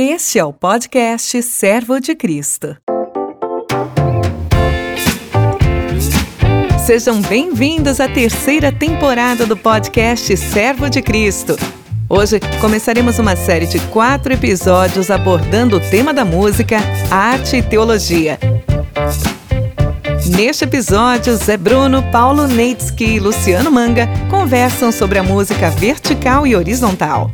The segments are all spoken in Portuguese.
Este é o podcast Servo de Cristo. Sejam bem-vindos à terceira temporada do podcast Servo de Cristo. Hoje começaremos uma série de quatro episódios abordando o tema da música, arte e teologia. Neste episódio, Zé Bruno, Paulo Neitsky e Luciano Manga conversam sobre a música vertical e horizontal.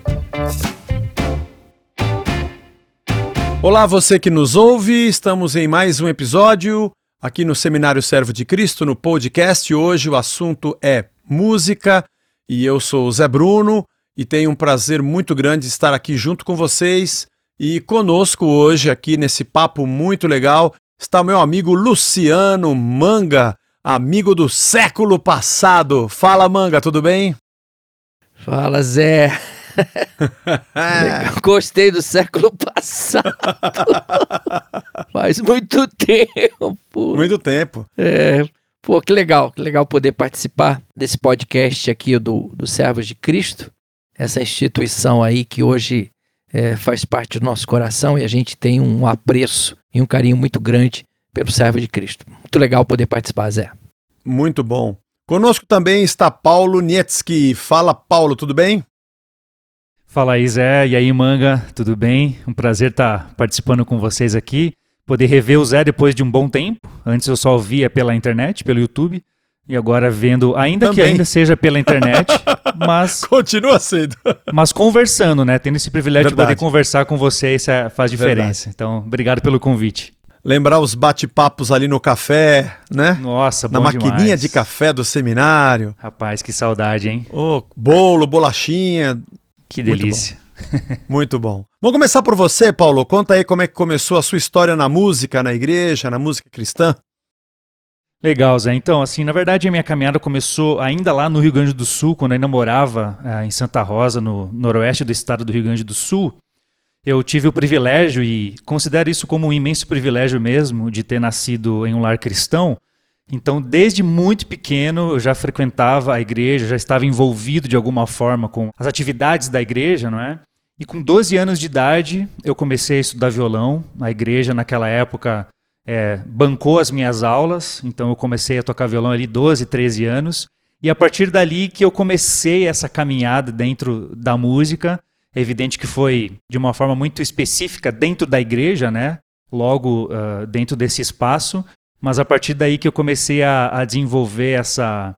Olá, você que nos ouve, estamos em mais um episódio aqui no Seminário Servo de Cristo, no podcast. Hoje o assunto é música e eu sou o Zé Bruno e tenho um prazer muito grande estar aqui junto com vocês e conosco hoje aqui nesse papo muito legal está o meu amigo Luciano Manga, amigo do século passado. Fala, Manga, tudo bem? Fala, Zé. Gostei do século passado. Faz muito tempo. Muito tempo. É, pô, que legal, que legal poder participar desse podcast aqui do, do Servos de Cristo, essa instituição aí que hoje é, faz parte do nosso coração e a gente tem um apreço e um carinho muito grande pelo servo de Cristo. Muito legal poder participar, Zé. Muito bom. Conosco também está Paulo Nietzsche. Fala, Paulo, tudo bem? Fala aí, Zé. E aí, Manga, tudo bem? Um prazer estar participando com vocês aqui. Poder rever o Zé depois de um bom tempo. Antes eu só via pela internet, pelo YouTube. E agora vendo, ainda Também. que ainda seja pela internet, mas. Continua sendo. mas conversando, né? Tendo esse privilégio Verdade. de poder conversar com você, isso é, faz diferença. Verdade. Então, obrigado pelo convite. Lembrar os bate-papos ali no café, né? Nossa, bom Na maquininha demais. de café do seminário. Rapaz, que saudade, hein? Oh, bolo, bolachinha. Que delícia. Muito bom. Muito bom. Vamos começar por você, Paulo. Conta aí como é que começou a sua história na música, na igreja, na música cristã. Legal, Zé. Então, assim, na verdade a minha caminhada começou ainda lá no Rio Grande do Sul, quando eu ainda morava uh, em Santa Rosa, no noroeste do estado do Rio Grande do Sul. Eu tive o privilégio, e considero isso como um imenso privilégio mesmo, de ter nascido em um lar cristão. Então, desde muito pequeno, eu já frequentava a igreja, já estava envolvido de alguma forma com as atividades da igreja, não é? E com 12 anos de idade, eu comecei a estudar violão. A igreja, naquela época, é, bancou as minhas aulas, então eu comecei a tocar violão ali 12, 13 anos. E a partir dali que eu comecei essa caminhada dentro da música, é evidente que foi de uma forma muito específica dentro da igreja, né? Logo uh, dentro desse espaço, mas a partir daí que eu comecei a, a desenvolver essa,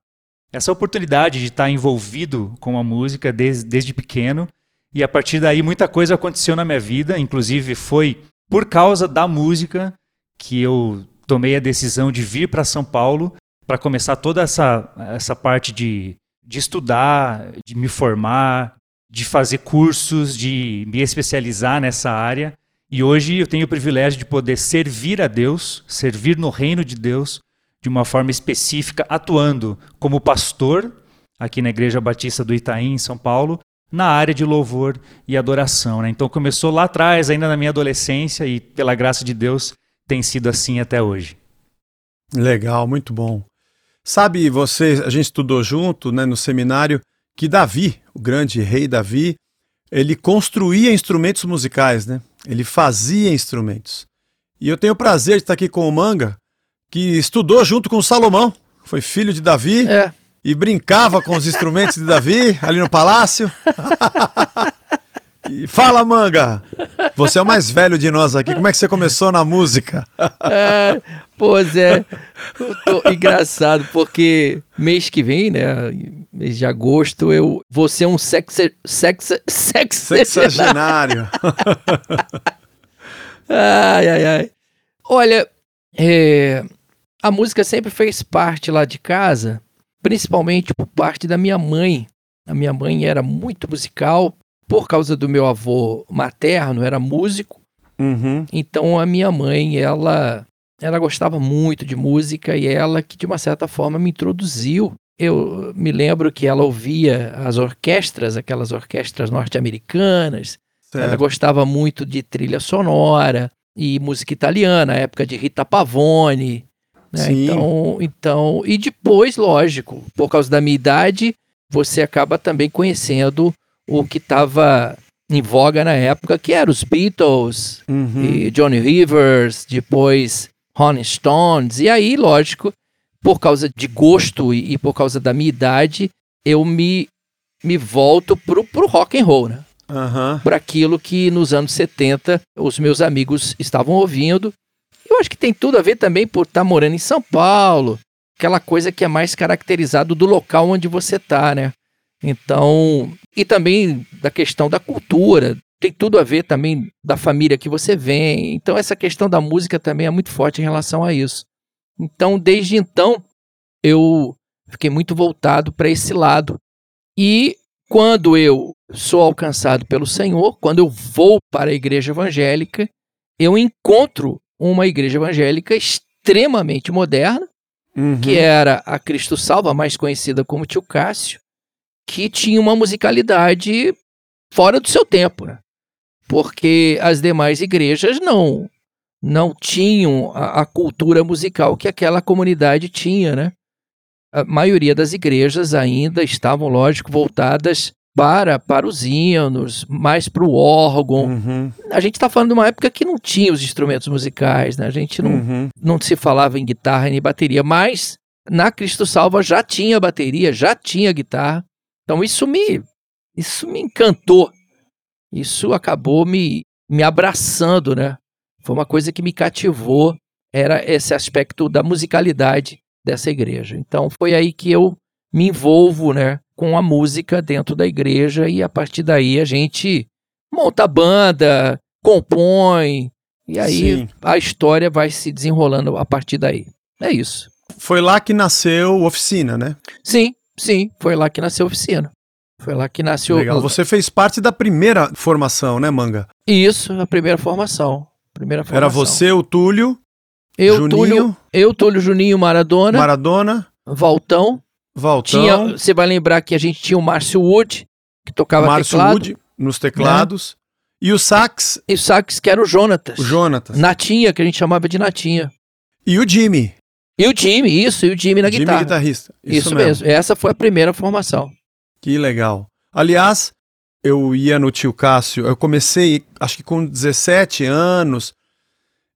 essa oportunidade de estar envolvido com a música desde, desde pequeno. E a partir daí muita coisa aconteceu na minha vida, inclusive foi por causa da música que eu tomei a decisão de vir para São Paulo para começar toda essa, essa parte de, de estudar, de me formar, de fazer cursos, de me especializar nessa área. E hoje eu tenho o privilégio de poder servir a Deus, servir no reino de Deus de uma forma específica, atuando como pastor aqui na Igreja Batista do Itaim, em São Paulo, na área de louvor e adoração. Né? Então começou lá atrás, ainda na minha adolescência, e pela graça de Deus tem sido assim até hoje. Legal, muito bom. Sabe, você, a gente estudou junto, né, no seminário, que Davi, o grande rei Davi, ele construía instrumentos musicais, né? Ele fazia instrumentos. E eu tenho o prazer de estar aqui com o Manga, que estudou junto com o Salomão, foi filho de Davi é. e brincava com os instrumentos de Davi ali no palácio. E fala, Manga! Você é o mais velho de nós aqui. Como é que você começou na música? É, pô, Zé, tô, engraçado, porque mês que vem, né? Mês de agosto, eu vou ser um sex, sex, sex, sexagenário. ai, ai, ai. Olha, é, a música sempre fez parte lá de casa, principalmente por parte da minha mãe. A minha mãe era muito musical, por causa do meu avô materno, era músico. Uhum. Então a minha mãe, ela, ela gostava muito de música e ela que de uma certa forma me introduziu. Eu me lembro que ela ouvia as orquestras, aquelas orquestras norte-americanas. Ela gostava muito de trilha sonora e música italiana, época de Rita Pavone. Né? Então, então, e depois, lógico, por causa da minha idade, você acaba também conhecendo o que estava em voga na época, que eram os Beatles Uhum. e Johnny Rivers, depois Rolling Stones. E aí, lógico, por causa de gosto e, e por causa da minha idade, eu me, me volto pro, pro rock and roll, né? Aham. Por aquilo que nos anos 70 os meus amigos estavam ouvindo. Eu acho que tem tudo a ver também por estar morando em São Paulo, aquela coisa que é mais caracterizado do local onde você tá, né? Então, e também da questão da cultura, tem tudo a ver também da família que você vem. Então, essa questão da música também é muito forte em relação a isso. Então, desde então, eu fiquei muito voltado para esse lado. E quando eu sou alcançado pelo Senhor, quando eu vou para a igreja evangélica, eu encontro uma igreja evangélica extremamente moderna, Uhum. que era a Cristo Salva, mais conhecida como Tio Cássio, que tinha uma musicalidade fora do seu tempo, né? Porque as demais igrejas não não tinham a, a cultura musical que aquela comunidade tinha, né? A maioria das igrejas ainda estavam, lógico, voltadas para, para os hinos, mais para o órgão. Uhum. A gente está falando de uma época que não tinha os instrumentos musicais, né? A gente não, Uhum. não se falava em guitarra nem bateria, mas na Cristo Salva já tinha bateria, já tinha guitarra. Então isso me isso me encantou. Isso acabou me me abraçando, né? Foi uma coisa que me cativou, era esse aspecto da musicalidade dessa igreja. Então foi aí que eu me envolvo, né, com a música dentro da igreja e a partir daí a gente monta a banda, compõe, e aí Sim. a história vai se desenrolando a partir daí. É isso. Foi lá que nasceu Oficina, né? Sim, sim, foi lá que nasceu a oficina. Foi lá que nasceu. Legal. Você fez parte da primeira formação, né, Manga? Isso, a primeira formação. Primeira formação. Era você, o Túlio, eu, Juninho, Túlio, eu, Túlio, Juninho, Maradona, Maradona, Valtão. Valtão, Tinha, você vai lembrar que a gente tinha o Márcio Wood, que tocava Márcio teclado, Wood nos teclados, e o sax, e o sax que era o Jonatas. o Jonatas, Natinha, que a gente chamava de Natinha. e o Jimmy, E o Jimmy, isso, e o Jimmy na Jimmy guitarra. guitarrista. Isso, mesmo. Essa foi a primeira formação. Que legal. Aliás, eu ia no tio Cássio, eu comecei, acho que com 17 anos.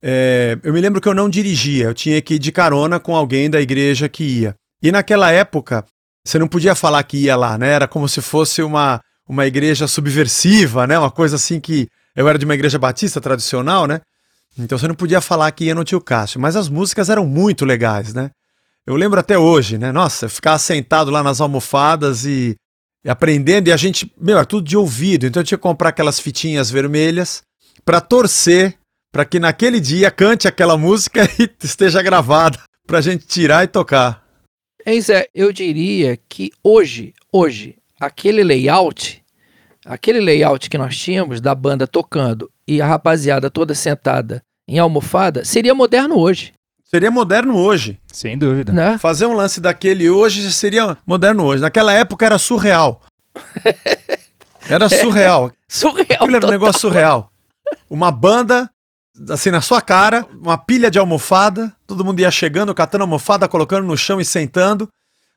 é, eu me lembro que eu não dirigia, eu tinha que ir de carona com alguém da igreja que ia. E naquela época, você não podia falar que ia lá, né? Era como se fosse uma, uma igreja subversiva, né? Uma coisa assim que. Eu era de uma igreja batista tradicional, né? Então você não podia falar que ia no tio Cássio. Mas as músicas eram muito legais, né? Eu lembro até hoje, né? Nossa, ficar sentado lá nas almofadas e, e aprendendo, e a gente, meu, era tudo de ouvido. Então eu tinha que comprar aquelas fitinhas vermelhas para torcer para que naquele dia cante aquela música e esteja gravada pra gente tirar e tocar. Hein, Zé, eu diria que hoje, hoje, aquele layout, aquele layout que nós tínhamos da banda tocando e a rapaziada toda sentada em almofada, seria moderno hoje, Seria moderno hoje. Sem dúvida. né? Fazer um lance daquele hoje seria moderno hoje. Naquela época era surreal. Era surreal. Surreal. Aquilo era um negócio surreal. Uma banda, assim, na sua cara, uma pilha de almofada, todo mundo ia chegando, catando almofada, colocando no chão e sentando.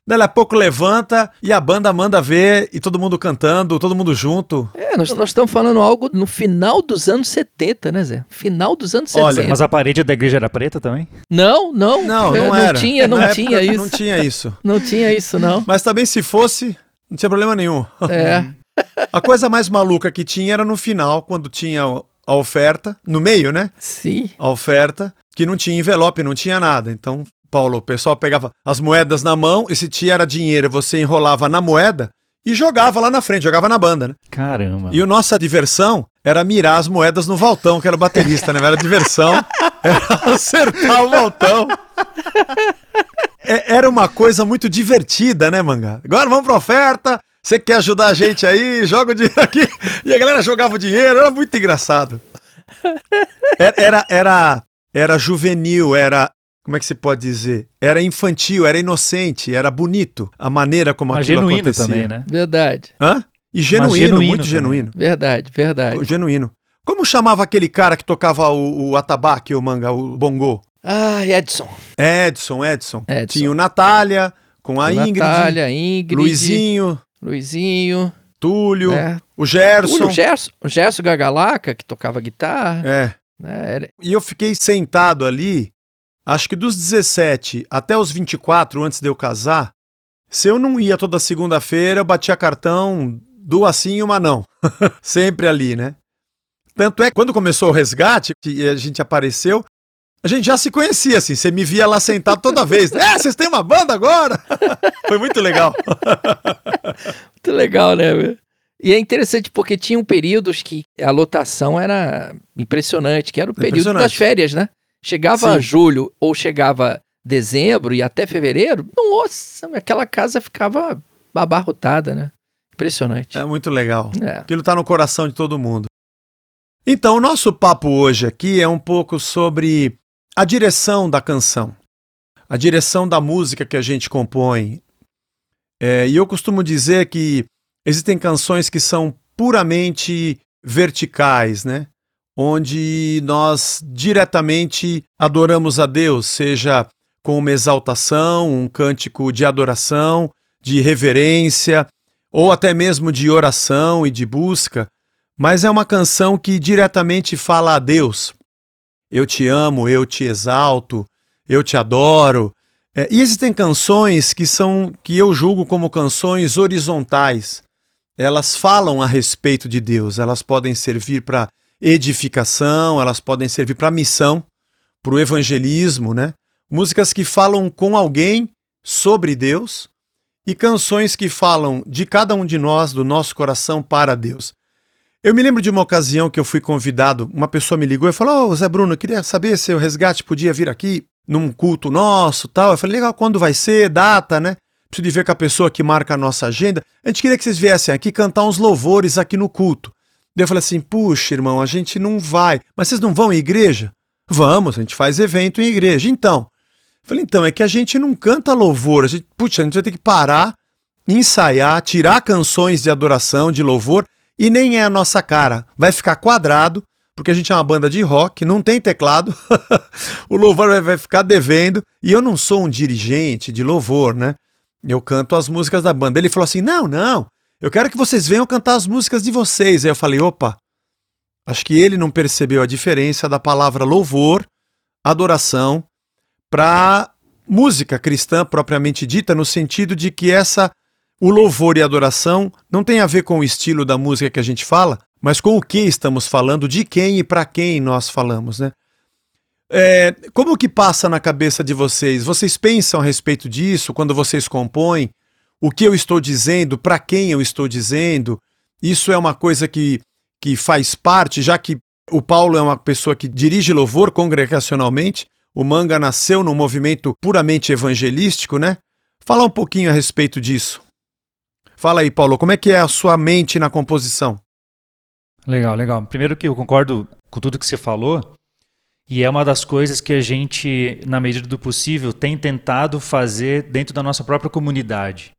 Daí a pouco levanta e a banda manda ver e todo mundo cantando, todo mundo junto. É, nós, nós estamos falando algo no final dos anos 70, né, Zé? Final dos anos Olha, 70. Mas a parede da igreja era preta também? Não, não. Não, é, não era. tinha, não Na tinha época isso. Não tinha isso. Não tinha isso, não. Mas também se fosse, não tinha problema nenhum. É. A coisa mais maluca que tinha era no final, quando tinha a oferta, no meio, né? Sim. a oferta, que não tinha envelope, não tinha nada. Então, Paulo, o pessoal pegava as moedas na mão e se tinha era dinheiro, você enrolava na moeda e jogava lá na frente, jogava na banda, né? Caramba. E a nossa diversão era mirar as moedas no Valtão, que era o baterista, né? Era diversão, era acertar o Valtão. É- Era uma coisa muito divertida, né, Mangá? Agora vamos pra oferta. Você quer ajudar a gente aí? Joga o dinheiro aqui. E a galera jogava o dinheiro, era muito engraçado. Era, era, era, era juvenil, era. Como é que se pode dizer? Era infantil, era inocente, era bonito a maneira como Mas aquilo genuíno acontecia. também, né? Verdade. Hã? E genuíno, genuíno muito também. genuíno. Verdade, verdade. Genuíno. Como chamava aquele cara que tocava o, o atabaque, o manga, o bongô? Ah, Edson. Edson, Edson. Edson. Tinha o Natália, com a Ingrid, Natália, Ingrid. Luizinho, Luizinho. Túlio. É, O Gerson. O Gerson, o Gerson Gagalaca, que tocava guitarra. É. né, era- E eu fiquei sentado ali, acho que dos 17 até os 24, antes de eu casar. Se eu não ia toda segunda-feira, eu batia cartão, duas sim e uma não. Sempre ali, né? Tanto é que quando começou o resgate, que a gente apareceu, a gente já se conhecia, assim. Você me via lá sentado toda vez. É, vocês têm uma banda agora? Foi muito legal. Muito legal, né? meu? E é interessante porque tinham períodos que a lotação era impressionante, que era o período das férias, né? Chegava Sim. julho ou chegava dezembro e até fevereiro, nossa, aquela casa ficava abarrotada, né? Impressionante. É muito legal. É. Aquilo está no coração de todo mundo. Então, o nosso papo hoje aqui é um pouco sobre a direção da canção, a direção da música que a gente compõe. É, e eu costumo dizer que existem canções que são puramente verticais, né? Onde nós diretamente adoramos a Deus, seja com uma exaltação, um cântico de adoração, de reverência, ou até mesmo de oração e de busca, mas é uma canção que diretamente fala a Deus. Eu te amo, eu te exalto, eu te adoro. É, e existem canções que são que eu julgo como canções horizontais. Elas falam a respeito de Deus, elas podem servir para edificação, elas podem servir para missão, para o evangelismo, né? Músicas que falam com alguém sobre Deus e canções que falam de cada um de nós, do nosso coração para Deus. Eu me lembro de uma ocasião que eu fui convidado, uma pessoa me ligou e falou: Ô Zé Bruno, queria saber se o resgate podia vir aqui num culto nosso tal. Eu falei: legal, quando vai ser, data, né? Preciso de ver com a pessoa que marca a nossa agenda. A gente queria que vocês viessem aqui cantar uns louvores aqui no culto. Daí eu falei assim: puxa, irmão, a gente não vai. Mas vocês não vão em igreja? Vamos, a gente faz evento em igreja. Então, eu falei, então, é que a gente não canta louvor. A gente, putz, a gente vai ter que parar, ensaiar, tirar canções de adoração, de louvor, e nem é a nossa cara. Vai ficar quadrado, porque a gente é uma banda de rock, não tem teclado. o louvor vai ficar devendo. E eu não sou um dirigente de louvor, né? Eu canto as músicas da banda. Ele falou assim: não, não, eu quero que vocês venham cantar as músicas de vocês. Aí eu falei: opa, acho que ele não percebeu a diferença da palavra louvor, adoração, para música cristã propriamente dita, no sentido de que essa o louvor e a adoração não tem a ver com o estilo da música que a gente fala, mas com o que estamos falando, de quem e para quem nós falamos, né? É, como que passa na cabeça de vocês? Vocês pensam a respeito disso quando vocês compõem? O que eu estou dizendo? Para quem eu estou dizendo? Isso é uma coisa que, que faz parte, já que o Paulo é uma pessoa que dirige louvor congregacionalmente, o Manga nasceu num movimento puramente evangelístico, né? Fala um pouquinho a respeito disso. Fala aí, Paulo, como é que é a sua mente na composição? Legal, legal. Primeiro que eu concordo com tudo que você falou, e é uma das coisas que a gente, na medida do possível, tem tentado fazer dentro da nossa própria comunidade.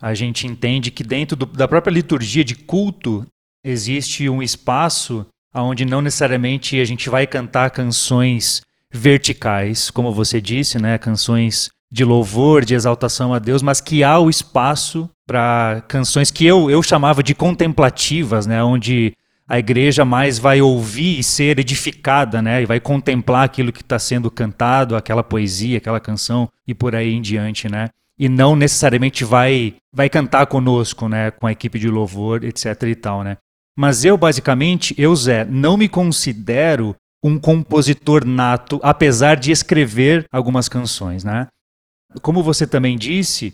A gente entende que dentro do- da própria liturgia de culto existe um espaço onde não necessariamente a gente vai cantar canções verticais, como você disse, né? Canções de louvor, de exaltação a Deus, mas que há o espaço para canções que eu, eu chamava de contemplativas, né? Onde a igreja mais vai ouvir e ser edificada, né? E vai contemplar aquilo que está sendo cantado, aquela poesia, aquela canção e por aí em diante, né? E não necessariamente vai vai cantar conosco, né? Com a equipe de louvor, etc e tal, né? Mas eu basicamente, eu Zé, não me considero um compositor nato, apesar de escrever algumas canções, né? Como você também disse,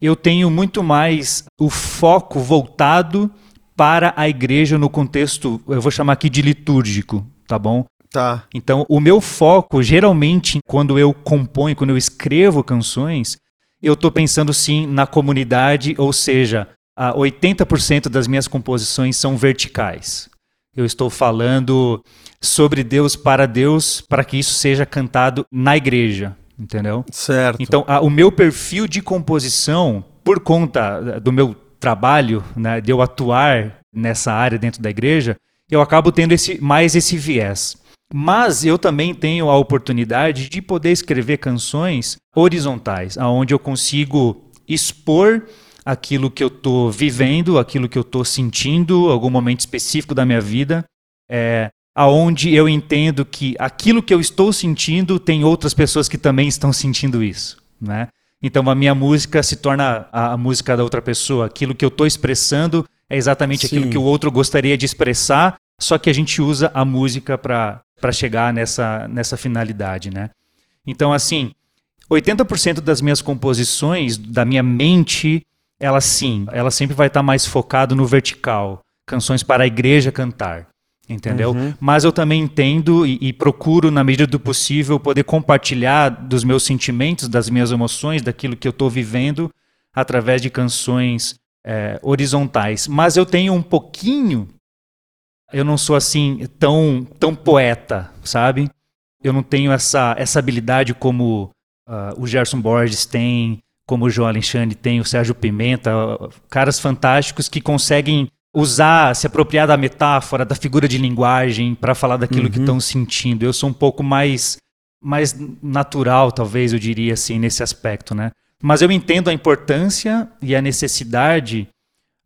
eu tenho muito mais o foco voltado para a igreja no contexto, eu vou chamar aqui de litúrgico, tá bom? Tá. Então, o meu foco, geralmente, quando eu componho, quando eu escrevo canções, eu estou pensando sim na comunidade, ou seja, a 80% das minhas composições são verticais. Eu estou falando sobre Deus para Deus, para que isso seja cantado na igreja, entendeu? Certo. Então, a- o meu perfil de composição, por conta do meu trabalho, né, de eu atuar nessa área dentro da igreja, eu acabo tendo esse, mais esse viés. Mas eu também tenho a oportunidade de poder escrever canções horizontais, aonde eu consigo expor aquilo que eu estou vivendo, aquilo que eu estou sentindo, algum momento específico da minha vida, é, aonde eu entendo que aquilo que eu estou sentindo tem outras pessoas que também estão sentindo isso, né? Então a minha música se torna a, a música da outra pessoa. Aquilo que eu estou expressando é exatamente Sim. aquilo que o outro gostaria de expressar, só que a gente usa a música para chegar nessa, nessa finalidade, né? Então, assim, 80% das minhas composições, da minha mente, ela sim, ela sempre vai estar tá mais focado no vertical. Canções para a igreja cantar entendeu? Uhum. Mas eu também entendo e, e, procuro, na medida do possível, poder compartilhar dos meus sentimentos, das minhas emoções, daquilo que eu estou vivendo, através de canções é, horizontais. Mas eu tenho um pouquinho. Eu não sou assim tão, tão poeta, sabe? Eu não tenho essa, essa habilidade como uh, o Gerson Borges tem, como o João Alexandre tem, o Sérgio Pimenta, caras fantásticos que conseguem usar, se apropriar da metáfora, da figura de linguagem para falar daquilo uhum. que estão sentindo. Eu sou um pouco mais mais natural, talvez eu diria assim, nesse aspecto, né? Mas eu entendo a importância e a necessidade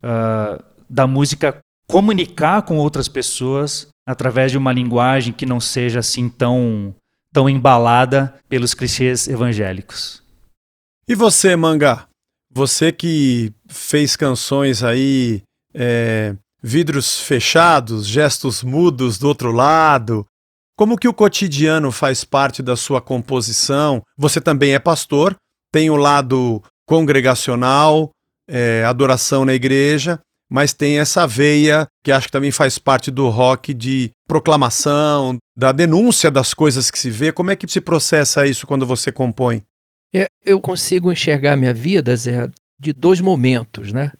uh, da música comunicar com outras pessoas através de uma linguagem que não seja assim tão tão embalada pelos clichês evangélicos. E você, Manga? Você que fez canções aí é, vidros fechados, gestos mudos do outro lado. Como que o cotidiano faz parte da sua composição? Você também é pastor, tem o lado congregacional, é, adoração na igreja, mas tem essa veia que acho que também faz parte do rock de proclamação, da denúncia das coisas que se vê. Como é que se processa isso quando você compõe? É, eu consigo enxergar minha vida, Zé, de dois momentos, né?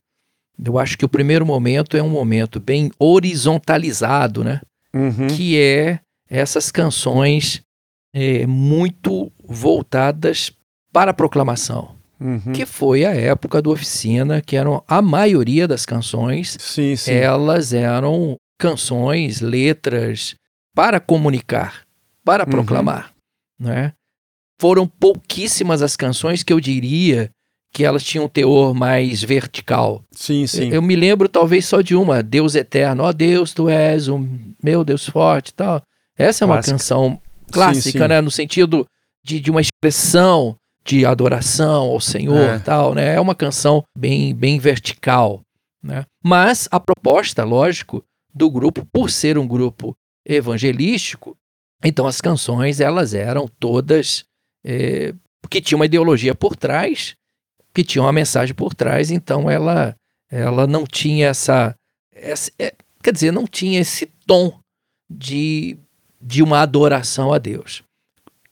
Eu acho que o primeiro momento é um momento bem horizontalizado, né? Uhum. Que é essas canções é, muito voltadas para a proclamação. Uhum. Que foi a época do oficina, que eram a maioria das canções, sim, sim. elas eram canções, letras para comunicar, para uhum. proclamar, né? Foram pouquíssimas as canções que eu diria que elas tinham um teor mais vertical. Sim, sim. Eu me lembro talvez só de uma, Deus Eterno. Ó oh, Deus, tu és o meu Deus forte e tal. Essa é uma Clássica. canção clássica, sim, sim. né? No sentido de, de uma expressão de adoração ao Senhor é. tal, né? É uma canção bem, bem vertical, né? Mas a proposta, lógico, do grupo, por ser um grupo evangelístico, então as canções, elas eram todas... É, que tinha uma ideologia por trás que tinha uma mensagem por trás, então ela, ela não tinha essa, essa é, quer dizer, não tinha esse tom de, de uma adoração a Deus.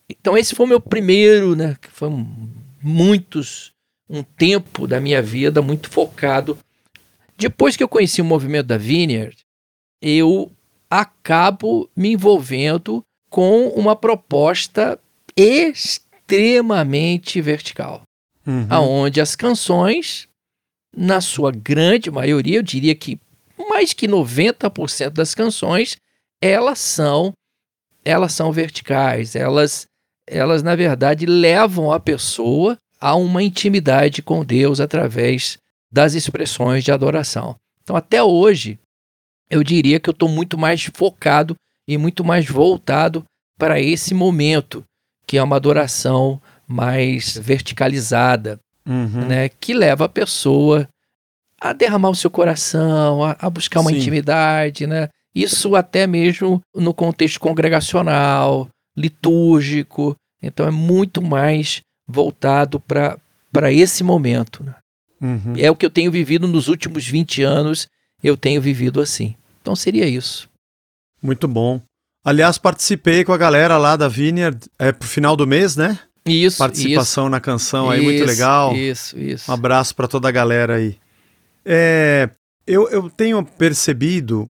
Então esse foi o meu primeiro, né, que foi muitos um tempo da minha vida muito focado. Depois que eu conheci o movimento da Vineyard, eu acabo me envolvendo com uma proposta extremamente vertical uhum. aonde as canções, na sua grande maioria, eu diria que mais que 90% das canções, elas são elas são verticais, elas elas na verdade levam a pessoa a uma intimidade com Deus através das expressões de adoração. Então até hoje eu diria que eu estou muito mais focado e muito mais voltado para esse momento, que é uma adoração mais verticalizada, uhum. né, que leva a pessoa a derramar o seu coração, a, a buscar uma Sim. intimidade, né? Isso até mesmo no contexto congregacional, litúrgico. Então é muito mais voltado para esse momento. Né? Uhum. É o que eu tenho vivido nos últimos 20 anos, eu tenho vivido assim. Então seria isso. Muito bom. Aliás, participei com a galera lá da Vineyard é, pro final do mês, né? Isso. Participação isso, na canção aí, isso, muito legal. Isso, isso. Um abraço para toda a galera aí. É, eu, eu tenho percebido,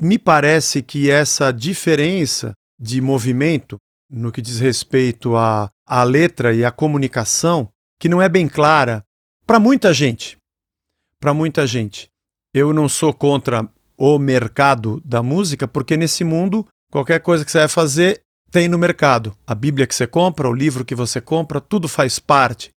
me parece que essa diferença de movimento no que diz respeito à, à letra e à comunicação, que não é bem clara para muita gente. Para muita gente. Eu não sou contra o mercado da música, porque nesse mundo, qualquer coisa que você vai fazer tem no mercado. A Bíblia que você compra, o livro que você compra, tudo faz parte.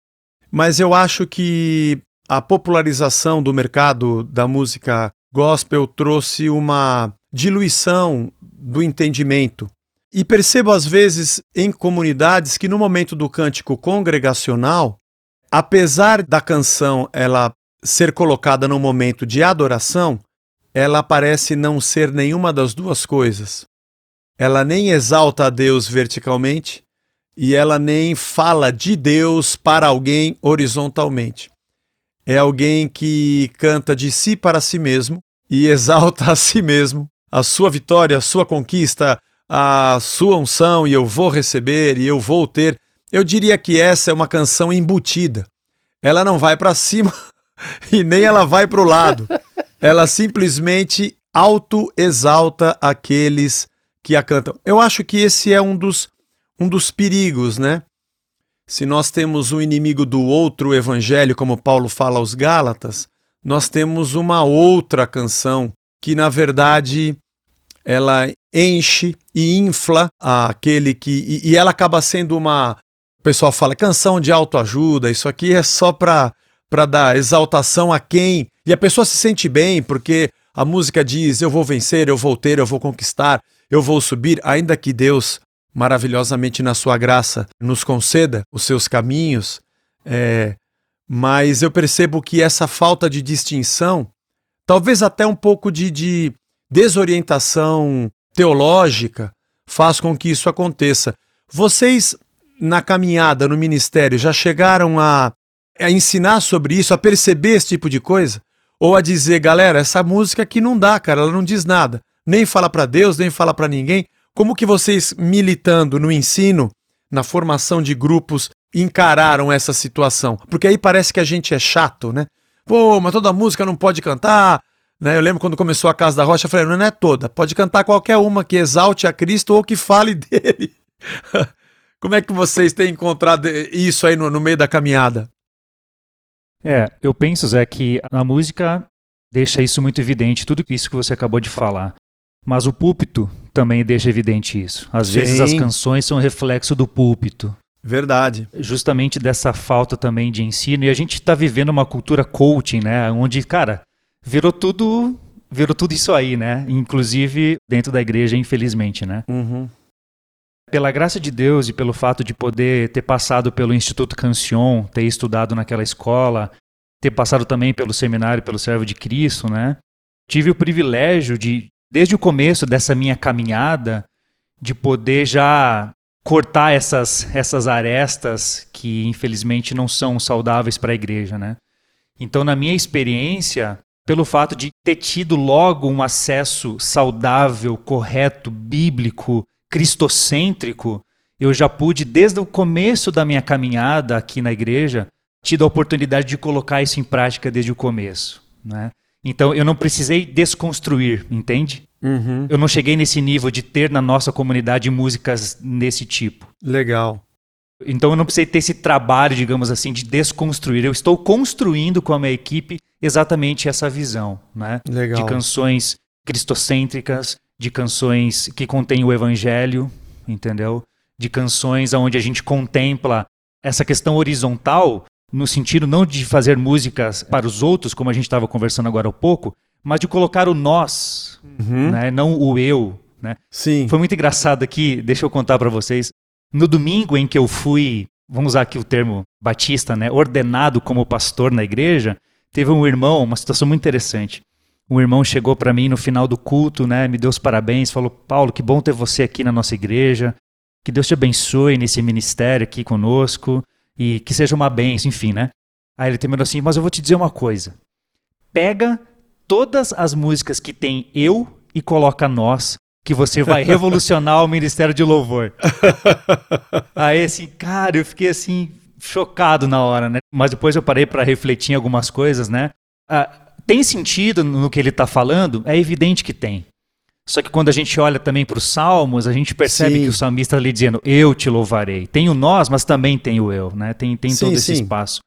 Mas eu acho que a popularização do mercado da música gospel trouxe uma diluição do entendimento. E percebo às vezes em comunidades que no momento do cântico congregacional, apesar da canção ela ser colocada no momento de adoração, ela parece não ser nenhuma das duas coisas. Ela nem exalta a Deus verticalmente e ela nem fala de Deus para alguém horizontalmente. É alguém que canta de si para si mesmo e exalta a si mesmo, a sua vitória, a sua conquista, a sua unção e eu vou receber e eu vou ter. Eu diria que essa é uma canção embutida. Ela não vai para cima e nem ela vai para o lado. Ela simplesmente auto-exalta aqueles que a cantam. Eu acho que esse é um dos, um dos perigos, né? Se nós temos um inimigo do outro evangelho, como Paulo fala aos Gálatas, nós temos uma outra canção que, na verdade, ela enche e infla aquele que. E, e ela acaba sendo uma. O pessoal fala canção de autoajuda, isso aqui é só para dar exaltação a quem. E a pessoa se sente bem, porque a música diz: eu vou vencer, eu vou ter, eu vou conquistar, eu vou subir, ainda que Deus, maravilhosamente na sua graça, nos conceda os seus caminhos. É, mas eu percebo que essa falta de distinção, talvez até um pouco de, de desorientação teológica faz com que isso aconteça. Vocês, na caminhada no ministério, já chegaram a, a ensinar sobre isso, a perceber esse tipo de coisa? Ou a dizer, galera, essa música aqui não dá, cara, ela não diz nada. Nem fala para Deus, nem fala para ninguém. Como que vocês, militando no ensino, na formação de grupos, encararam essa situação? Porque aí parece que a gente é chato, né? Pô, mas toda música não pode cantar, né? Eu lembro quando começou a Casa da Rocha, eu falei, não é toda, pode cantar qualquer uma que exalte a Cristo ou que fale dele. Como é que vocês têm encontrado isso aí no, no meio da caminhada? É, eu penso, Zé, que a música deixa isso muito evidente, tudo isso que você acabou de falar. Mas o púlpito também deixa evidente isso. Às Sim. vezes as canções são reflexo do púlpito. Verdade. Justamente dessa falta também de ensino. E a gente está vivendo uma cultura coaching, né? Onde, cara, virou tudo virou tudo isso aí, né? Inclusive dentro da igreja, infelizmente, né? Uhum. Pela graça de Deus e pelo fato de poder ter passado pelo Instituto Cancion, ter estudado naquela escola, ter passado também pelo seminário, pelo Servo de Cristo, né? Tive o privilégio de, desde o começo dessa minha caminhada, de poder já cortar essas, essas arestas que infelizmente não são saudáveis para a igreja, né? Então, na minha experiência, pelo fato de ter tido logo um acesso saudável, correto, bíblico, cristocêntrico, eu já pude, desde o começo da minha caminhada aqui na igreja, tido a oportunidade de colocar isso em prática desde o começo. Né? Então eu não precisei desconstruir, entende? Uhum. Eu não cheguei nesse nível de ter na nossa comunidade músicas nesse tipo. Legal. Então eu não precisei ter esse trabalho, digamos assim, de desconstruir. Eu estou construindo com a minha equipe exatamente essa visão, né? Legal. De canções cristocêntricas, de canções que contêm o evangelho, entendeu? De canções onde a gente contempla essa questão horizontal, no sentido não de fazer músicas para os outros, como a gente estava conversando agora há pouco, mas de colocar o nós, uhum. né? não o eu. Né? Sim. Foi muito engraçado aqui, deixa eu contar para vocês. No domingo em que eu fui, vamos usar aqui o termo batista, né, ordenado como pastor na igreja, teve um irmão, uma situação muito interessante. Um irmão chegou para mim no final do culto, né, me deu os parabéns, falou: "Paulo, que bom ter você aqui na nossa igreja. Que Deus te abençoe nesse ministério aqui conosco e que seja uma bênção, enfim, né?" Aí ele terminou assim: "Mas eu vou te dizer uma coisa. Pega todas as músicas que tem eu e coloca nós que você vai revolucionar o Ministério de Louvor. Aí, assim, cara, eu fiquei assim, chocado na hora, né? Mas depois eu parei para refletir em algumas coisas, né? Ah, tem sentido no que ele está falando? É evidente que tem. Só que quando a gente olha também para os salmos, a gente percebe sim. que o salmista está ali dizendo: Eu te louvarei. Tem o nós, mas também tem o eu, né? Tem, tem sim, todo esse sim. espaço.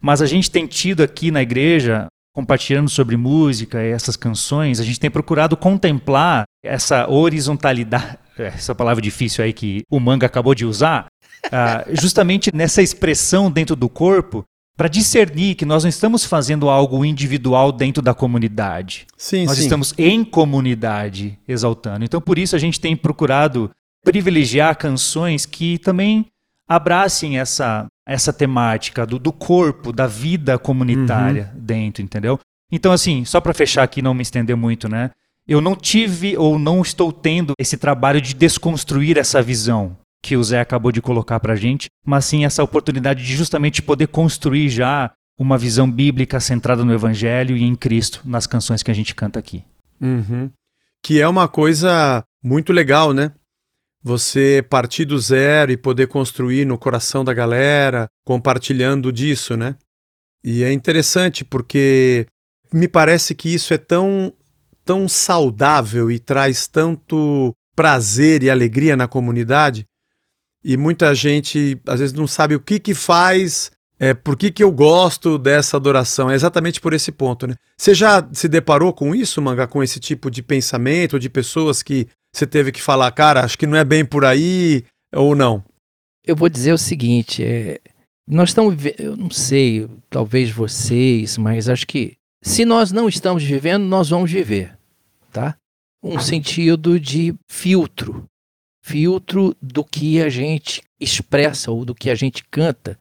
Mas a gente tem tido aqui na igreja compartilhando sobre música e essas canções, a gente tem procurado contemplar essa horizontalidade, essa palavra difícil aí que o manga acabou de usar, uh, justamente nessa expressão dentro do corpo para discernir que nós não estamos fazendo algo individual dentro da comunidade. Sim, nós sim. estamos em comunidade exaltando. Então, por isso a gente tem procurado privilegiar canções que também abracem essa, essa temática do, do corpo, da vida comunitária Uhum. dentro, entendeu? Então, assim, só para fechar aqui, não me estender muito, né? Eu não tive ou não estou tendo esse trabalho de desconstruir essa visão que o Zé acabou de colocar pra gente, mas sim essa oportunidade de justamente poder construir já uma visão bíblica centrada no Evangelho e em Cristo nas canções que a gente canta aqui. Uhum. Que é uma coisa muito legal, né? Você partir do zero e poder construir no coração da galera, compartilhando disso, né? E é interessante porque me parece que isso é tão, tão saudável e traz tanto prazer e alegria na comunidade. E muita gente às vezes não sabe o que que faz, é, por que, que eu gosto dessa adoração. É exatamente por esse ponto, né? Você já se deparou com isso, Manga, com esse tipo de pensamento, de pessoas que você teve que falar, cara, acho que não é bem por aí, ou não? Eu vou dizer o seguinte, é, nós estamos, eu não sei, talvez vocês, mas acho que se nós não estamos vivendo, nós vamos viver, tá? Um sentido de filtro, filtro do que a gente expressa ou do que a gente canta,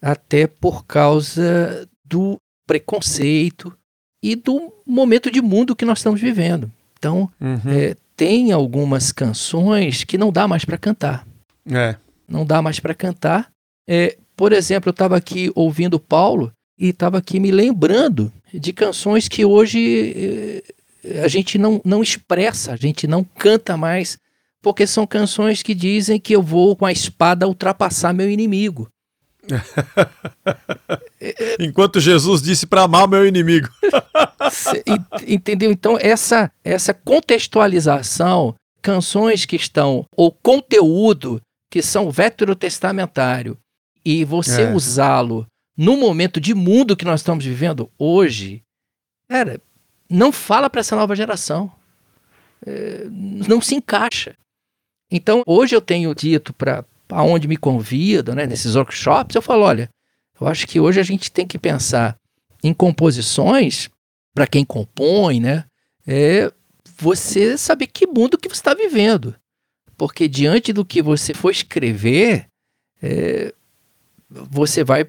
até por causa do preconceito e do momento de mundo que nós estamos vivendo. Então, Uhum. é, tem algumas canções que não dá mais para cantar É. não dá mais para cantar. É, por exemplo, eu estava aqui ouvindo Paulo e estava aqui me lembrando de canções que hoje eh, a gente não, não expressa, a gente não canta mais, porque são canções que dizem que eu vou com a espada ultrapassar meu inimigo. Enquanto Jesus disse para amar o meu inimigo. Entendeu? Então, essa, essa contextualização, canções que estão, ou conteúdo que são veterotestamentário, e você É. usá-lo no momento de mundo que nós estamos vivendo hoje, cara, não fala para essa nova geração. É, não se encaixa. Então, hoje eu tenho dito para aonde me convidam, né, nesses workshops, eu falo, olha, eu acho que hoje a gente tem que pensar em composições para quem compõe, né? É você saber que mundo que você está vivendo. Porque diante do que você for escrever, é, você, vai,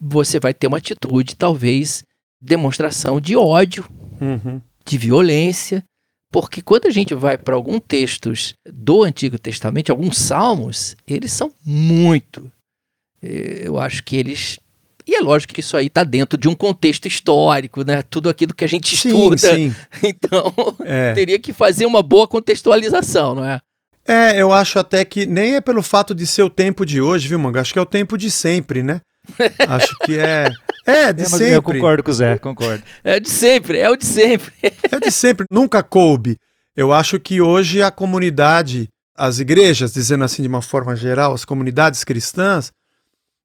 você vai ter uma atitude, talvez, demonstração de ódio, Uhum. de violência. Porque quando a gente vai para alguns textos do Antigo Testamento, alguns salmos, eles são muito. eh, Eu acho que eles. E é lógico que isso aí está dentro de um contexto histórico, né? Tudo aquilo que a gente Sim, estuda. sim. Então, É. teria que fazer uma boa contextualização, não é? É, eu acho até que nem é pelo fato de ser o tempo de hoje, viu, Manga? Acho que é o tempo de sempre, né? Acho que é. É, de É, sempre. eu concordo com o Zé, concordo. É o de sempre, é o de sempre. É de sempre, nunca coube. Eu acho que hoje a comunidade, as igrejas, dizendo assim de uma forma geral, as comunidades cristãs,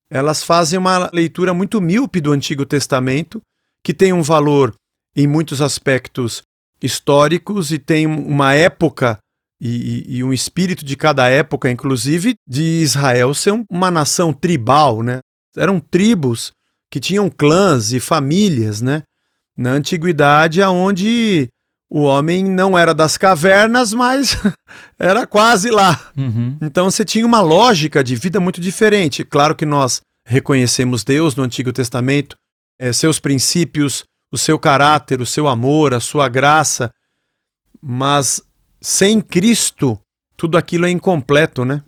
elas fazem uma leitura muito míope do Antigo Testamento, que tem um valor em muitos aspectos históricos e tem uma época e, e- e um espírito de cada época, inclusive, de Israel ser um- uma nação tribal, né? Eram tribos que tinham clãs e famílias, né? Na antiguidade, aonde o homem não era das cavernas, mas era quase lá. Uhum. Então você tinha uma lógica de vida muito diferente. Claro que nós reconhecemos Deus no Antigo Testamento, eh, seus princípios, o seu caráter, o seu amor, a sua graça, mas sem Cristo, tudo aquilo é incompleto, né?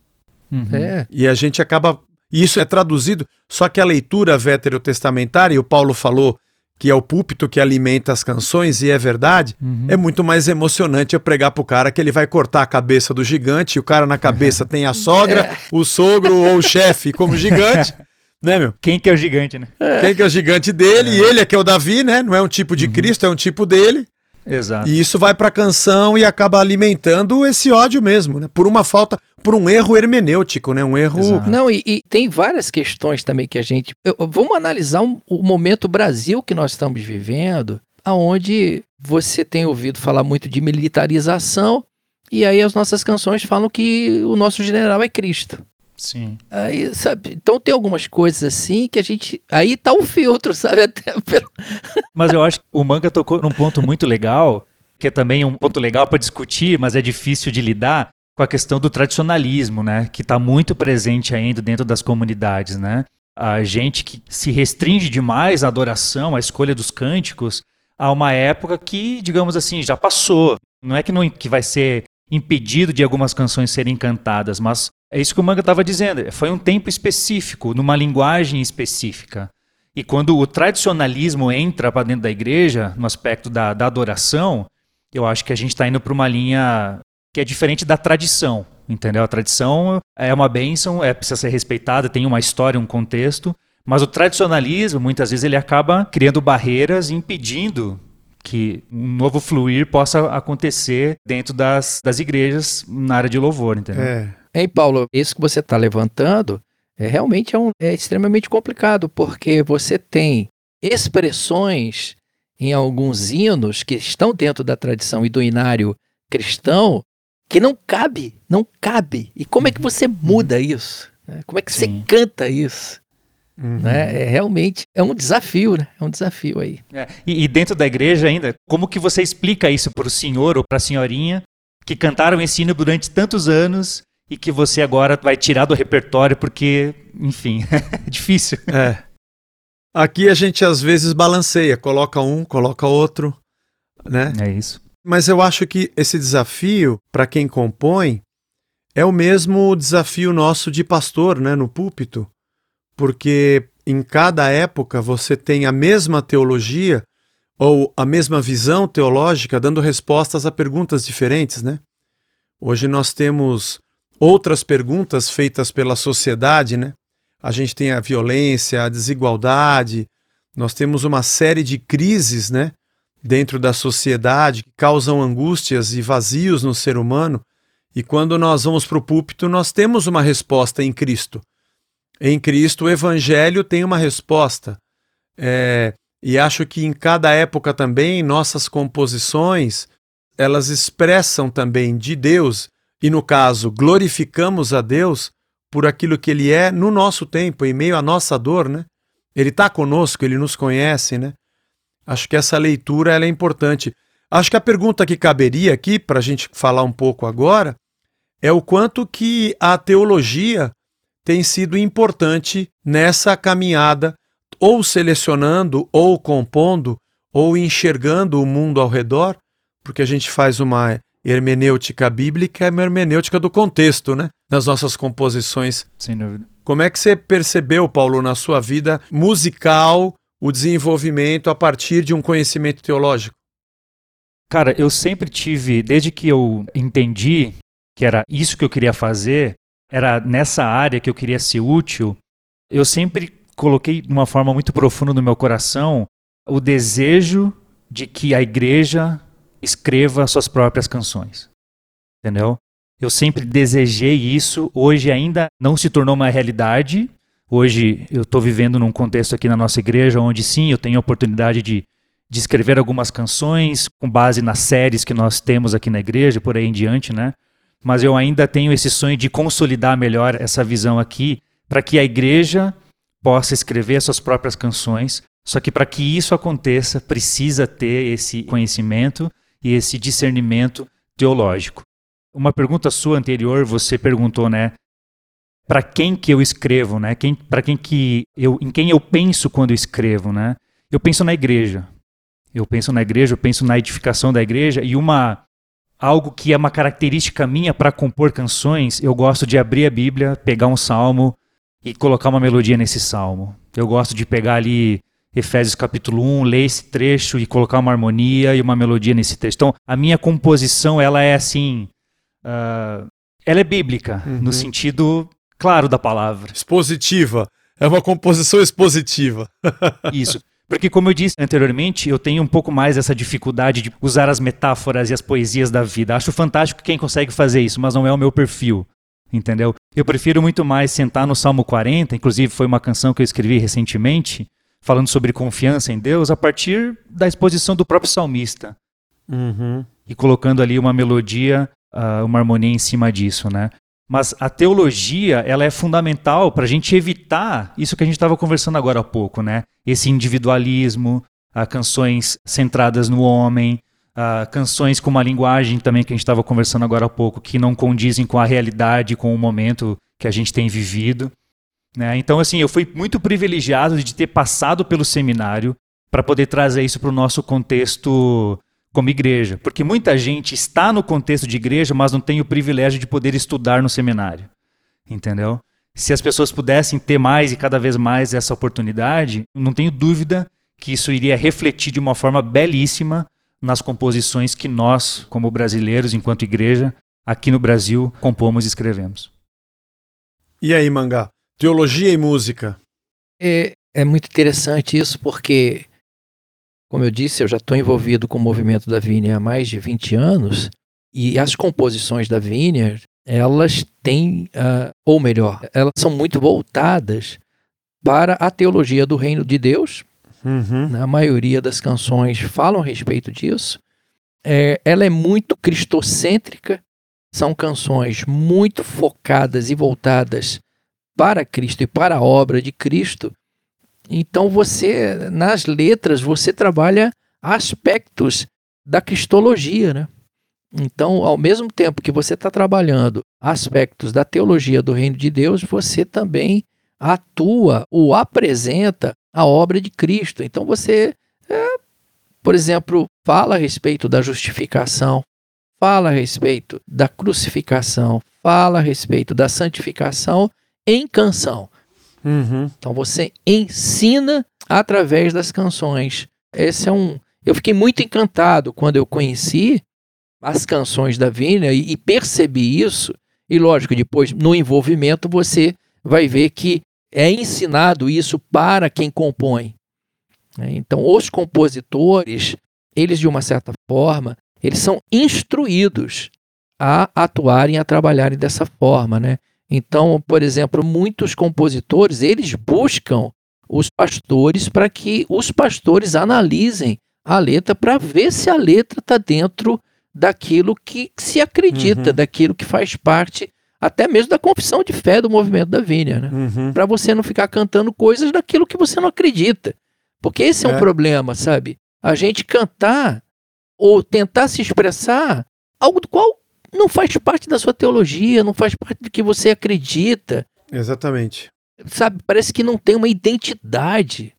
Uhum. É. E a gente acaba. E isso é traduzido, só que a leitura veterotestamentária, e o Paulo falou que é o púlpito que alimenta as canções, e é verdade, Uhum. é muito mais emocionante eu pregar pro cara que ele vai cortar a cabeça do gigante, e o cara na cabeça tem a sogra, o sogro ou o chefe como gigante, né, meu? Quem que é o gigante, né? Quem que é o gigante dele? E ele é que é o Davi, né? Não é um tipo de Cristo, é um tipo dele. Exato. E isso vai pra canção e acaba alimentando esse ódio mesmo, né? Por uma falta, por um erro hermenêutico, né? Um erro. Exato. Não, e, e tem várias questões também que a gente. eu- vamos analisar um- o momento Brasil que nós estamos vivendo, aonde você tem ouvido falar muito de militarização, e aí as nossas canções falam que o nosso general é Cristo. Sim. Aí, sabe, então tem algumas coisas assim que a gente. Aí tá o filtro, sabe? Até pelo... Mas eu acho que o manga tocou num ponto muito legal, que é também um ponto legal para discutir, mas é difícil de lidar com a questão do tradicionalismo, né? Que está muito presente ainda dentro das comunidades, né? A gente que se restringe demais à adoração, à escolha dos cânticos, a uma época que, digamos assim, já passou. Não é que, não, que vai ser impedido de algumas canções serem cantadas, mas é isso que o manga estava dizendo. Foi um tempo específico, numa linguagem específica. E quando o tradicionalismo entra para dentro da igreja, no aspecto da, da adoração, eu acho que a gente está indo para uma linha que é diferente da tradição, entendeu? A tradição é uma bênção, é, precisa ser respeitada, tem uma história, um contexto, mas o tradicionalismo, muitas vezes, ele acaba criando barreiras, impedindo que um novo fluir possa acontecer dentro das, das igrejas na área de louvor, entendeu? É. Ei, Paulo, isso que você está levantando é realmente é, um, é extremamente complicado, porque você tem expressões em alguns hinos que estão dentro da tradição e do inário cristão que não cabe, não cabe. E como é que você muda isso? Como é que Sim. você canta isso? Uhum. Né? É, realmente é um desafio, né? É um desafio aí. É. E, e, dentro da igreja ainda, como que você explica isso para o senhor ou para a senhorinha que cantaram esse hino durante tantos anos e que você agora vai tirar do repertório porque, enfim, é difícil. É. Aqui a gente às vezes balanceia, coloca um, coloca outro, né? É isso. Mas eu acho que esse desafio para quem compõe é o mesmo desafio nosso de pastor, né, no púlpito porque em cada época você tem a mesma teologia ou a mesma visão teológica dando respostas a perguntas diferentes, né? Hoje nós temos outras perguntas feitas pela sociedade, né? A gente tem a violência, a desigualdade, nós temos uma série de crises, né? Dentro da sociedade que causam angústias e vazios no ser humano. E quando nós vamos para o púlpito, nós temos uma resposta em Cristo. Em Cristo, o Evangelho tem uma resposta. É, e acho que em cada época também, nossas composições, elas expressam também de Deus, e no caso, glorificamos a Deus por aquilo que Ele é no nosso tempo, em meio à nossa dor, né? Ele está conosco, Ele nos conhece, né? Acho que essa leitura é importante. Acho que a pergunta que caberia aqui, para a gente falar um pouco agora, é o quanto que a teologia tem sido importante nessa caminhada, ou selecionando, ou compondo, ou enxergando o mundo ao redor, porque a gente faz uma hermenêutica bíblica, é uma hermenêutica do contexto, né? Nas nossas composições. Sem dúvida. Como é que você percebeu, Paulo, na sua vida musical, o desenvolvimento a partir de um conhecimento teológico? Cara, eu sempre tive, desde que eu entendi que era isso que eu queria fazer, era nessa área que eu queria ser útil, eu sempre coloquei de uma forma muito profunda no meu coração o desejo de que a igreja escreva suas próprias canções. Entendeu? Eu sempre desejei isso, hoje ainda não se tornou uma realidade. Hoje eu estou vivendo num contexto aqui na nossa igreja onde sim, eu tenho a oportunidade de, de escrever algumas canções com base nas séries que nós temos aqui na igreja, por aí em diante, né? mas eu ainda tenho esse sonho de consolidar melhor essa visão aqui, para que a igreja possa escrever suas próprias canções. Só que para que isso aconteça, precisa ter esse conhecimento e esse discernimento teológico. Uma pergunta sua anterior, você perguntou, né? Para quem que eu escrevo, né? Quem, para quem que eu, em quem eu penso quando eu escrevo, né? Eu penso na igreja. Eu penso na igreja, eu penso na edificação da igreja e uma algo que é uma característica minha para compor canções, eu gosto de abrir a Bíblia, pegar um salmo e colocar uma melodia nesse salmo. Eu gosto de pegar ali Efésios capítulo 1, ler esse trecho e colocar uma harmonia e uma melodia nesse trecho. Então, a minha composição, ela é assim, uh, ela é bíblica, uhum. no sentido claro da palavra. Expositiva. É uma composição expositiva. Isso. Porque, como eu disse anteriormente, eu tenho um pouco mais essa dificuldade de usar as metáforas e as poesias da vida. Acho fantástico quem consegue fazer isso, mas não é o meu perfil. Entendeu? Eu prefiro muito mais sentar no Salmo 40, inclusive foi uma canção que eu escrevi recentemente, falando sobre confiança em Deus, a partir da exposição do próprio salmista. Uhum. E colocando ali uma melodia, uh, uma harmonia em cima disso, né? Mas a teologia, ela é fundamental para a gente evitar isso que a gente estava conversando agora há pouco, né? Esse individualismo, a canções centradas no homem, a canções com uma linguagem também que a gente estava conversando agora há pouco, que não condizem com a realidade, com o momento que a gente tem vivido. Né? Então, assim, eu fui muito privilegiado de ter passado pelo seminário para poder trazer isso para o nosso contexto como igreja. Porque muita gente está no contexto de igreja, mas não tem o privilégio de poder estudar no seminário. Entendeu? Se as pessoas pudessem ter mais e cada vez mais essa oportunidade, não tenho dúvida que isso iria refletir de uma forma belíssima nas composições que nós, como brasileiros, enquanto igreja, aqui no Brasil, compomos e escrevemos. E aí, Mangá? Teologia e música. É, é muito interessante isso, porque como eu disse, eu já estou envolvido com o movimento da Viner há mais de 20 anos e as composições da Viner, elas têm, uh, ou melhor, elas são muito voltadas para a teologia do reino de Deus. Uhum. A maioria das canções falam a respeito disso. É, ela é muito cristocêntrica, são canções muito focadas e voltadas para Cristo e para a obra de Cristo. Então você, nas letras, você trabalha aspectos da cristologia, né? Então, ao mesmo tempo que você está trabalhando aspectos da teologia do reino de Deus, você também atua ou apresenta a obra de Cristo. Então, você, é, por exemplo, fala a respeito da justificação, fala a respeito da crucificação, fala a respeito da santificação em canção. Uhum. Então você ensina através das canções. Esse é um. Eu fiquei muito encantado quando eu conheci as canções da Vina e, e percebi isso. E lógico, depois no envolvimento você vai ver que é ensinado isso para quem compõe. Né? Então, os compositores, eles de uma certa forma, eles são instruídos a atuarem, a trabalharem dessa forma, né? Então, por exemplo, muitos compositores, eles buscam os pastores para que os pastores analisem a letra para ver se a letra está dentro daquilo que se acredita, uhum. daquilo que faz parte até mesmo da confissão de fé do movimento da Vinha, né? Uhum. Para você não ficar cantando coisas daquilo que você não acredita. Porque esse é, é um problema, sabe? A gente cantar ou tentar se expressar algo do qual não faz parte da sua teologia, não faz parte do que você acredita. Exatamente. Sabe, parece que não tem uma identidade.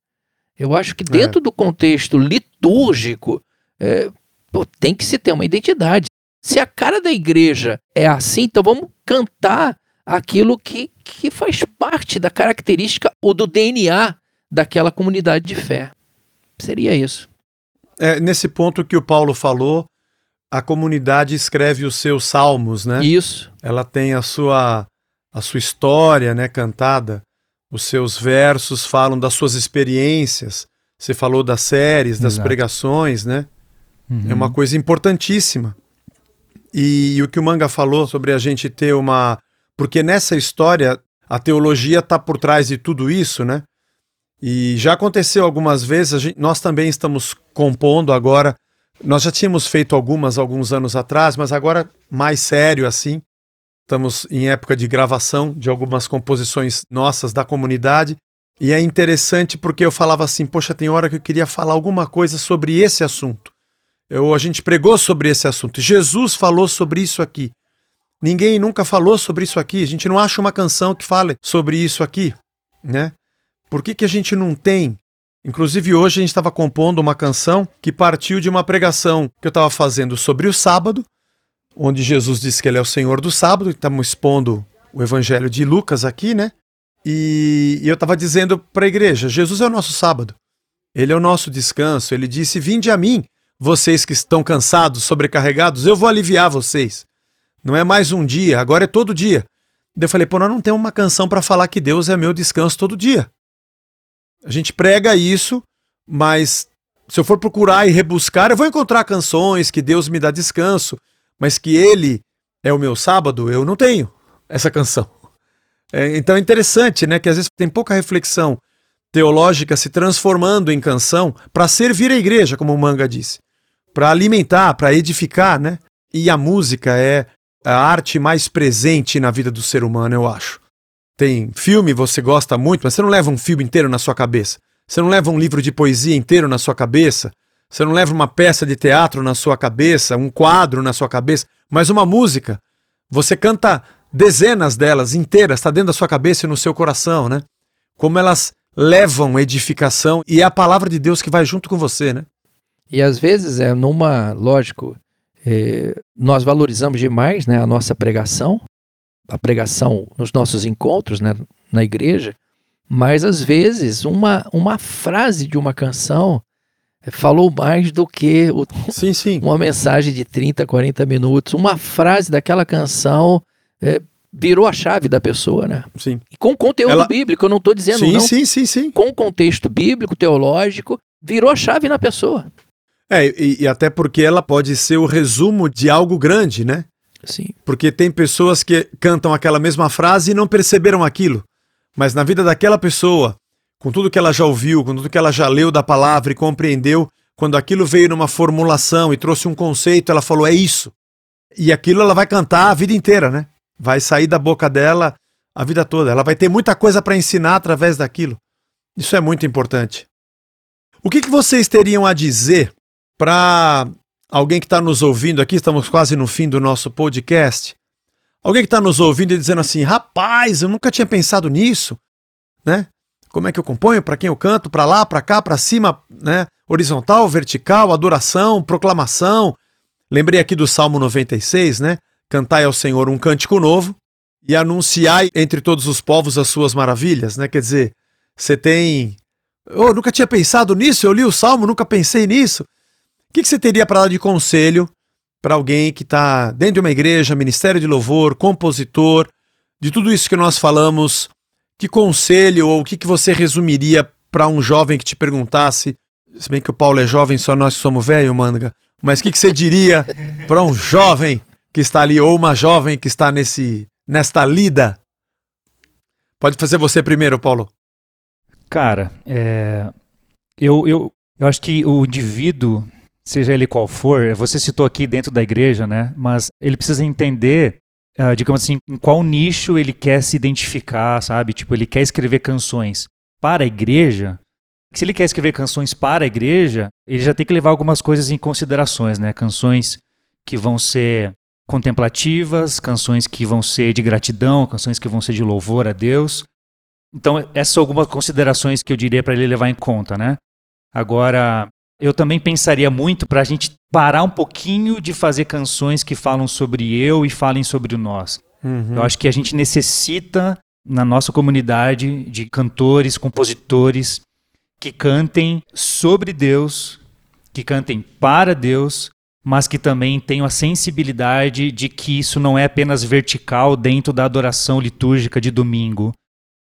Eu acho que dentro é. do contexto litúrgico, é, pô, tem que se ter uma identidade. Se a cara da igreja é assim, então vamos cantar aquilo que, que faz parte da característica ou do DNA daquela comunidade de fé. Seria isso. É, nesse ponto que o Paulo falou, a comunidade escreve os seus salmos, né? Isso. Ela tem a sua a sua história, né, cantada. Os seus versos falam das suas experiências. Você falou das séries, das Exato. pregações, né? Uhum. É uma coisa importantíssima. E, e o que o Manga falou sobre a gente ter uma. Porque nessa história, a teologia está por trás de tudo isso, né? E já aconteceu algumas vezes, gente, nós também estamos compondo agora nós já tínhamos feito algumas alguns anos atrás, mas agora mais sério assim. Estamos em época de gravação de algumas composições nossas da comunidade. E é interessante porque eu falava assim: poxa, tem hora que eu queria falar alguma coisa sobre esse assunto. Eu, a gente pregou sobre esse assunto. Jesus falou sobre isso aqui. Ninguém nunca falou sobre isso aqui. A gente não acha uma canção que fale sobre isso aqui, né? Por que, que a gente não tem Inclusive, hoje a gente estava compondo uma canção que partiu de uma pregação que eu estava fazendo sobre o sábado, onde Jesus disse que ele é o Senhor do sábado, estamos expondo o evangelho de Lucas aqui, né? E, e eu estava dizendo para a igreja: Jesus é o nosso sábado, ele é o nosso descanso. Ele disse: Vinde a mim, vocês que estão cansados, sobrecarregados, eu vou aliviar vocês. Não é mais um dia, agora é todo dia. Daí eu falei: pô, nós não temos uma canção para falar que Deus é meu descanso todo dia. A gente prega isso, mas se eu for procurar e rebuscar, eu vou encontrar canções que Deus me dá descanso, mas que Ele é o meu sábado, eu não tenho essa canção. É, então é interessante, né, que às vezes tem pouca reflexão teológica se transformando em canção para servir a igreja, como o Manga disse, para alimentar, para edificar, né? E a música é a arte mais presente na vida do ser humano, eu acho. Tem filme, você gosta muito, mas você não leva um filme inteiro na sua cabeça. Você não leva um livro de poesia inteiro na sua cabeça. Você não leva uma peça de teatro na sua cabeça, um quadro na sua cabeça, mas uma música. Você canta dezenas delas inteiras, está dentro da sua cabeça e no seu coração, né? Como elas levam edificação e é a palavra de Deus que vai junto com você, né? E às vezes é numa, lógico, é, nós valorizamos demais né, a nossa pregação, a pregação nos nossos encontros né, na igreja, mas às vezes uma, uma frase de uma canção falou mais do que o, sim, sim. uma mensagem de 30, 40 minutos. Uma frase daquela canção é, virou a chave da pessoa, né? Sim. Com conteúdo Ela... bíblico, eu não estou dizendo sim, não. Sim, sim, sim. Com contexto bíblico, teológico, virou a chave na pessoa. É, e, e, até porque ela pode ser o resumo de algo grande, né? Sim. Porque tem pessoas que cantam aquela mesma frase e não perceberam aquilo. Mas na vida daquela pessoa, com tudo que ela já ouviu, com tudo que ela já leu da palavra e compreendeu, quando aquilo veio numa formulação e trouxe um conceito, ela falou: é isso. E aquilo ela vai cantar a vida inteira, né? Vai sair da boca dela a vida toda. Ela vai ter muita coisa para ensinar através daquilo. Isso é muito importante. O que, que vocês teriam a dizer para alguém que está nos ouvindo aqui, estamos quase no fim do nosso podcast. Alguém que está nos ouvindo e dizendo assim: rapaz, eu nunca tinha pensado nisso, né? Como é que eu componho? Para quem eu canto? Para lá, para cá, para cima, né? Horizontal, vertical, adoração, proclamação. Lembrei aqui do Salmo 96, né? Cantai ao Senhor um cântico novo e anunciai entre todos os povos as suas maravilhas, né? Quer dizer, você tem. Eu nunca tinha pensado nisso, eu li o Salmo, nunca pensei nisso. O que, que você teria para dar de conselho para alguém que está dentro de uma igreja, ministério de louvor, compositor, de tudo isso que nós falamos? Que conselho ou o que, que você resumiria para um jovem que te perguntasse? Se bem que o Paulo é jovem, só nós somos velho, manga. Mas o que, que você diria para um jovem que está ali ou uma jovem que está nesse nesta lida? Pode fazer você primeiro, Paulo. Cara, é... eu, eu, eu acho que o indivíduo seja ele qual for, você citou aqui dentro da igreja, né? Mas ele precisa entender, uh, digamos assim, em qual nicho ele quer se identificar, sabe? Tipo, ele quer escrever canções para a igreja. Se ele quer escrever canções para a igreja, ele já tem que levar algumas coisas em considerações, né? Canções que vão ser contemplativas, canções que vão ser de gratidão, canções que vão ser de louvor a Deus. Então, essas são algumas considerações que eu diria para ele levar em conta, né? Agora, eu também pensaria muito para a gente parar um pouquinho de fazer canções que falam sobre eu e falem sobre o nós. Uhum. Eu acho que a gente necessita, na nossa comunidade, de cantores, compositores que cantem sobre Deus, que cantem para Deus, mas que também tenham a sensibilidade de que isso não é apenas vertical dentro da adoração litúrgica de domingo,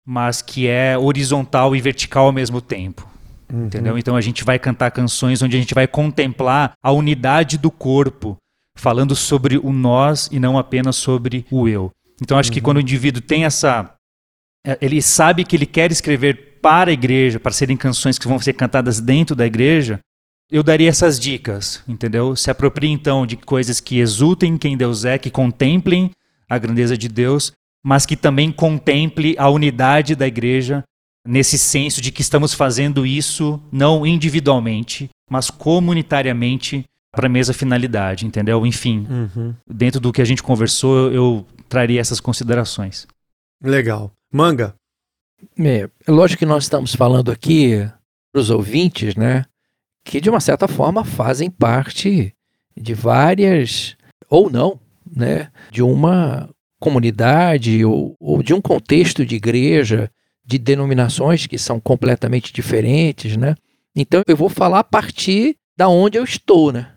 mas que é horizontal e vertical ao mesmo tempo. Uhum. Entendeu? Então a gente vai cantar canções onde a gente vai contemplar a unidade do corpo, falando sobre o nós e não apenas sobre o eu. Então acho uhum. que quando o indivíduo tem essa. É, ele sabe que ele quer escrever para a igreja, para serem canções que vão ser cantadas dentro da igreja, eu daria essas dicas, entendeu? Se aproprie então de coisas que exultem quem Deus é, que contemplem a grandeza de Deus, mas que também contemple a unidade da igreja nesse senso de que estamos fazendo isso não individualmente, mas comunitariamente para a mesma finalidade, entendeu? Enfim, uhum. dentro do que a gente conversou, eu traria essas considerações. Legal. Manga. É, é lógico que nós estamos falando aqui para os ouvintes, né, que de uma certa forma fazem parte de várias, ou não, né, de uma comunidade ou, ou de um contexto de igreja de denominações que são completamente diferentes, né? Então eu vou falar a partir da onde eu estou, né?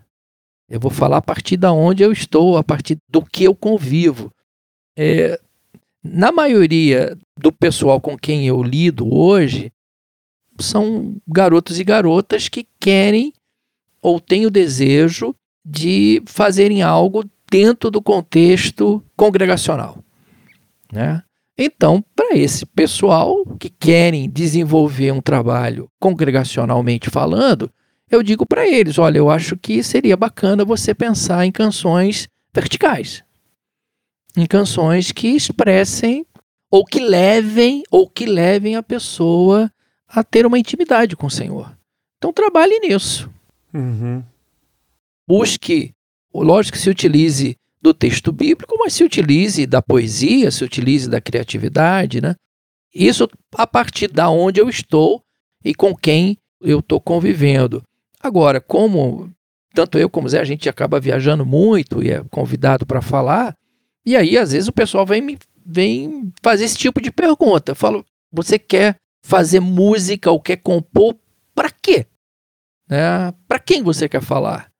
Eu vou falar a partir da onde eu estou, a partir do que eu convivo. É, na maioria do pessoal com quem eu lido hoje, são garotos e garotas que querem ou têm o desejo de fazerem algo dentro do contexto congregacional. Né? Então, para esse pessoal que querem desenvolver um trabalho congregacionalmente falando, eu digo para eles: olha, eu acho que seria bacana você pensar em canções verticais. em canções que expressem ou que levem ou que levem a pessoa a ter uma intimidade com o Senhor. Então trabalhe nisso. Uhum. Busque, lógico que se utilize do texto bíblico, mas se utilize da poesia, se utilize da criatividade, né? Isso a partir da onde eu estou e com quem eu estou convivendo. Agora, como tanto eu como Zé, a gente acaba viajando muito e é convidado para falar, e aí às vezes o pessoal vem me vem fazer esse tipo de pergunta. Eu falo, você quer fazer música ou quer compor para quê? Né? Para quem você quer falar?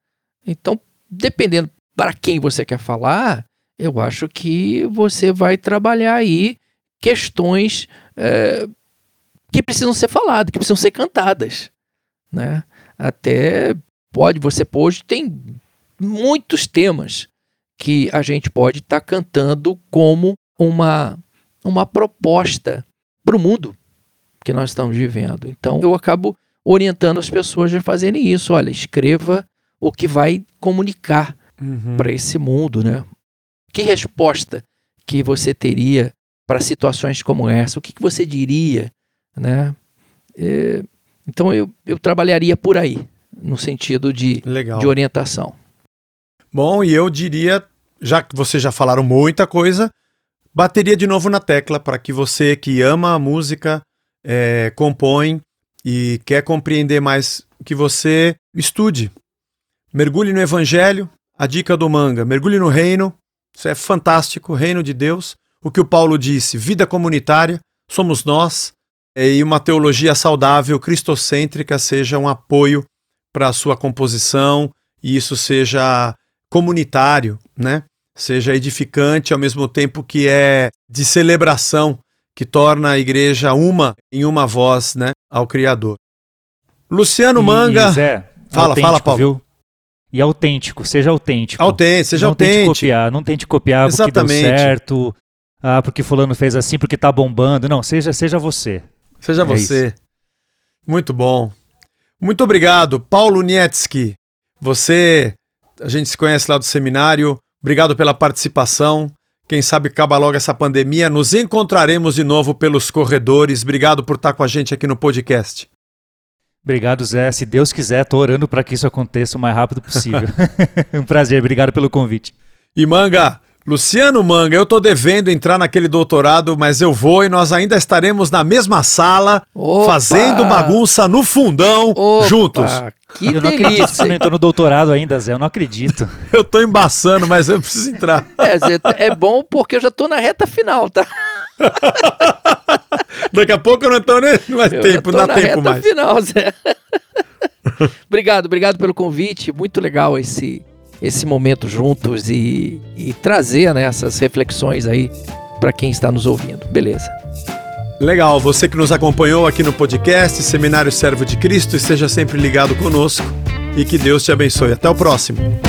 Então, dependendo para quem você quer falar, eu acho que você vai trabalhar aí questões é, que precisam ser faladas, que precisam ser cantadas, né? Até pode, você pode, tem muitos temas que a gente pode estar tá cantando como uma, uma proposta para o mundo que nós estamos vivendo. Então, eu acabo orientando as pessoas a fazerem isso. Olha, escreva o que vai comunicar uhum. para esse mundo, né? Que resposta que você teria para situações como essa? O que, que você diria, né? É, então eu, eu trabalharia por aí, no sentido de, de orientação. Bom, e eu diria, já que vocês já falaram muita coisa, bateria de novo na tecla para que você que ama a música, é, compõe e quer compreender mais, que você estude. Mergulhe no Evangelho, a dica do manga, mergulhe no reino, isso é fantástico, reino de Deus. O que o Paulo disse, vida comunitária, somos nós, é, e uma teologia saudável, cristocêntrica, seja um apoio para a sua composição e isso seja comunitário, né? Seja edificante ao mesmo tempo que é de celebração, que torna a igreja uma em uma voz, né, ao Criador. Luciano Manga. E, Zé, fala, fala, Paulo. Viu? E autêntico, seja autêntico. Autêntico, seja não autêntico. Tente copiar, não tente copiar Exatamente. porque deu certo, ah, porque fulano fez assim, porque tá bombando. Não, seja, seja você. Seja é você. Isso. Muito bom. Muito obrigado, Paulo Nietzsky. Você, a gente se conhece lá do seminário. Obrigado pela participação. Quem sabe acaba logo essa pandemia. Nos encontraremos de novo pelos corredores. Obrigado por estar com a gente aqui no podcast. Obrigado, Zé. Se Deus quiser, estou orando para que isso aconteça o mais rápido possível. um prazer, obrigado pelo convite. E Manga, Luciano Manga, eu estou devendo entrar naquele doutorado, mas eu vou e nós ainda estaremos na mesma sala, Opa! fazendo bagunça no fundão, Opa! juntos. Que eu não acredito que você não entrou no doutorado ainda, Zé. Eu não acredito. eu estou embaçando, mas eu preciso entrar. É, Zé, é bom porque eu já estou na reta final, tá? Daqui a pouco eu não estou nem mais tempo, não dá tempo mais. final, Zé. obrigado, obrigado pelo convite. Muito legal esse, esse momento juntos e, e trazer né, essas reflexões aí para quem está nos ouvindo. Beleza. Legal, você que nos acompanhou aqui no podcast Seminário Servo de Cristo, esteja sempre ligado conosco e que Deus te abençoe. Até o próximo.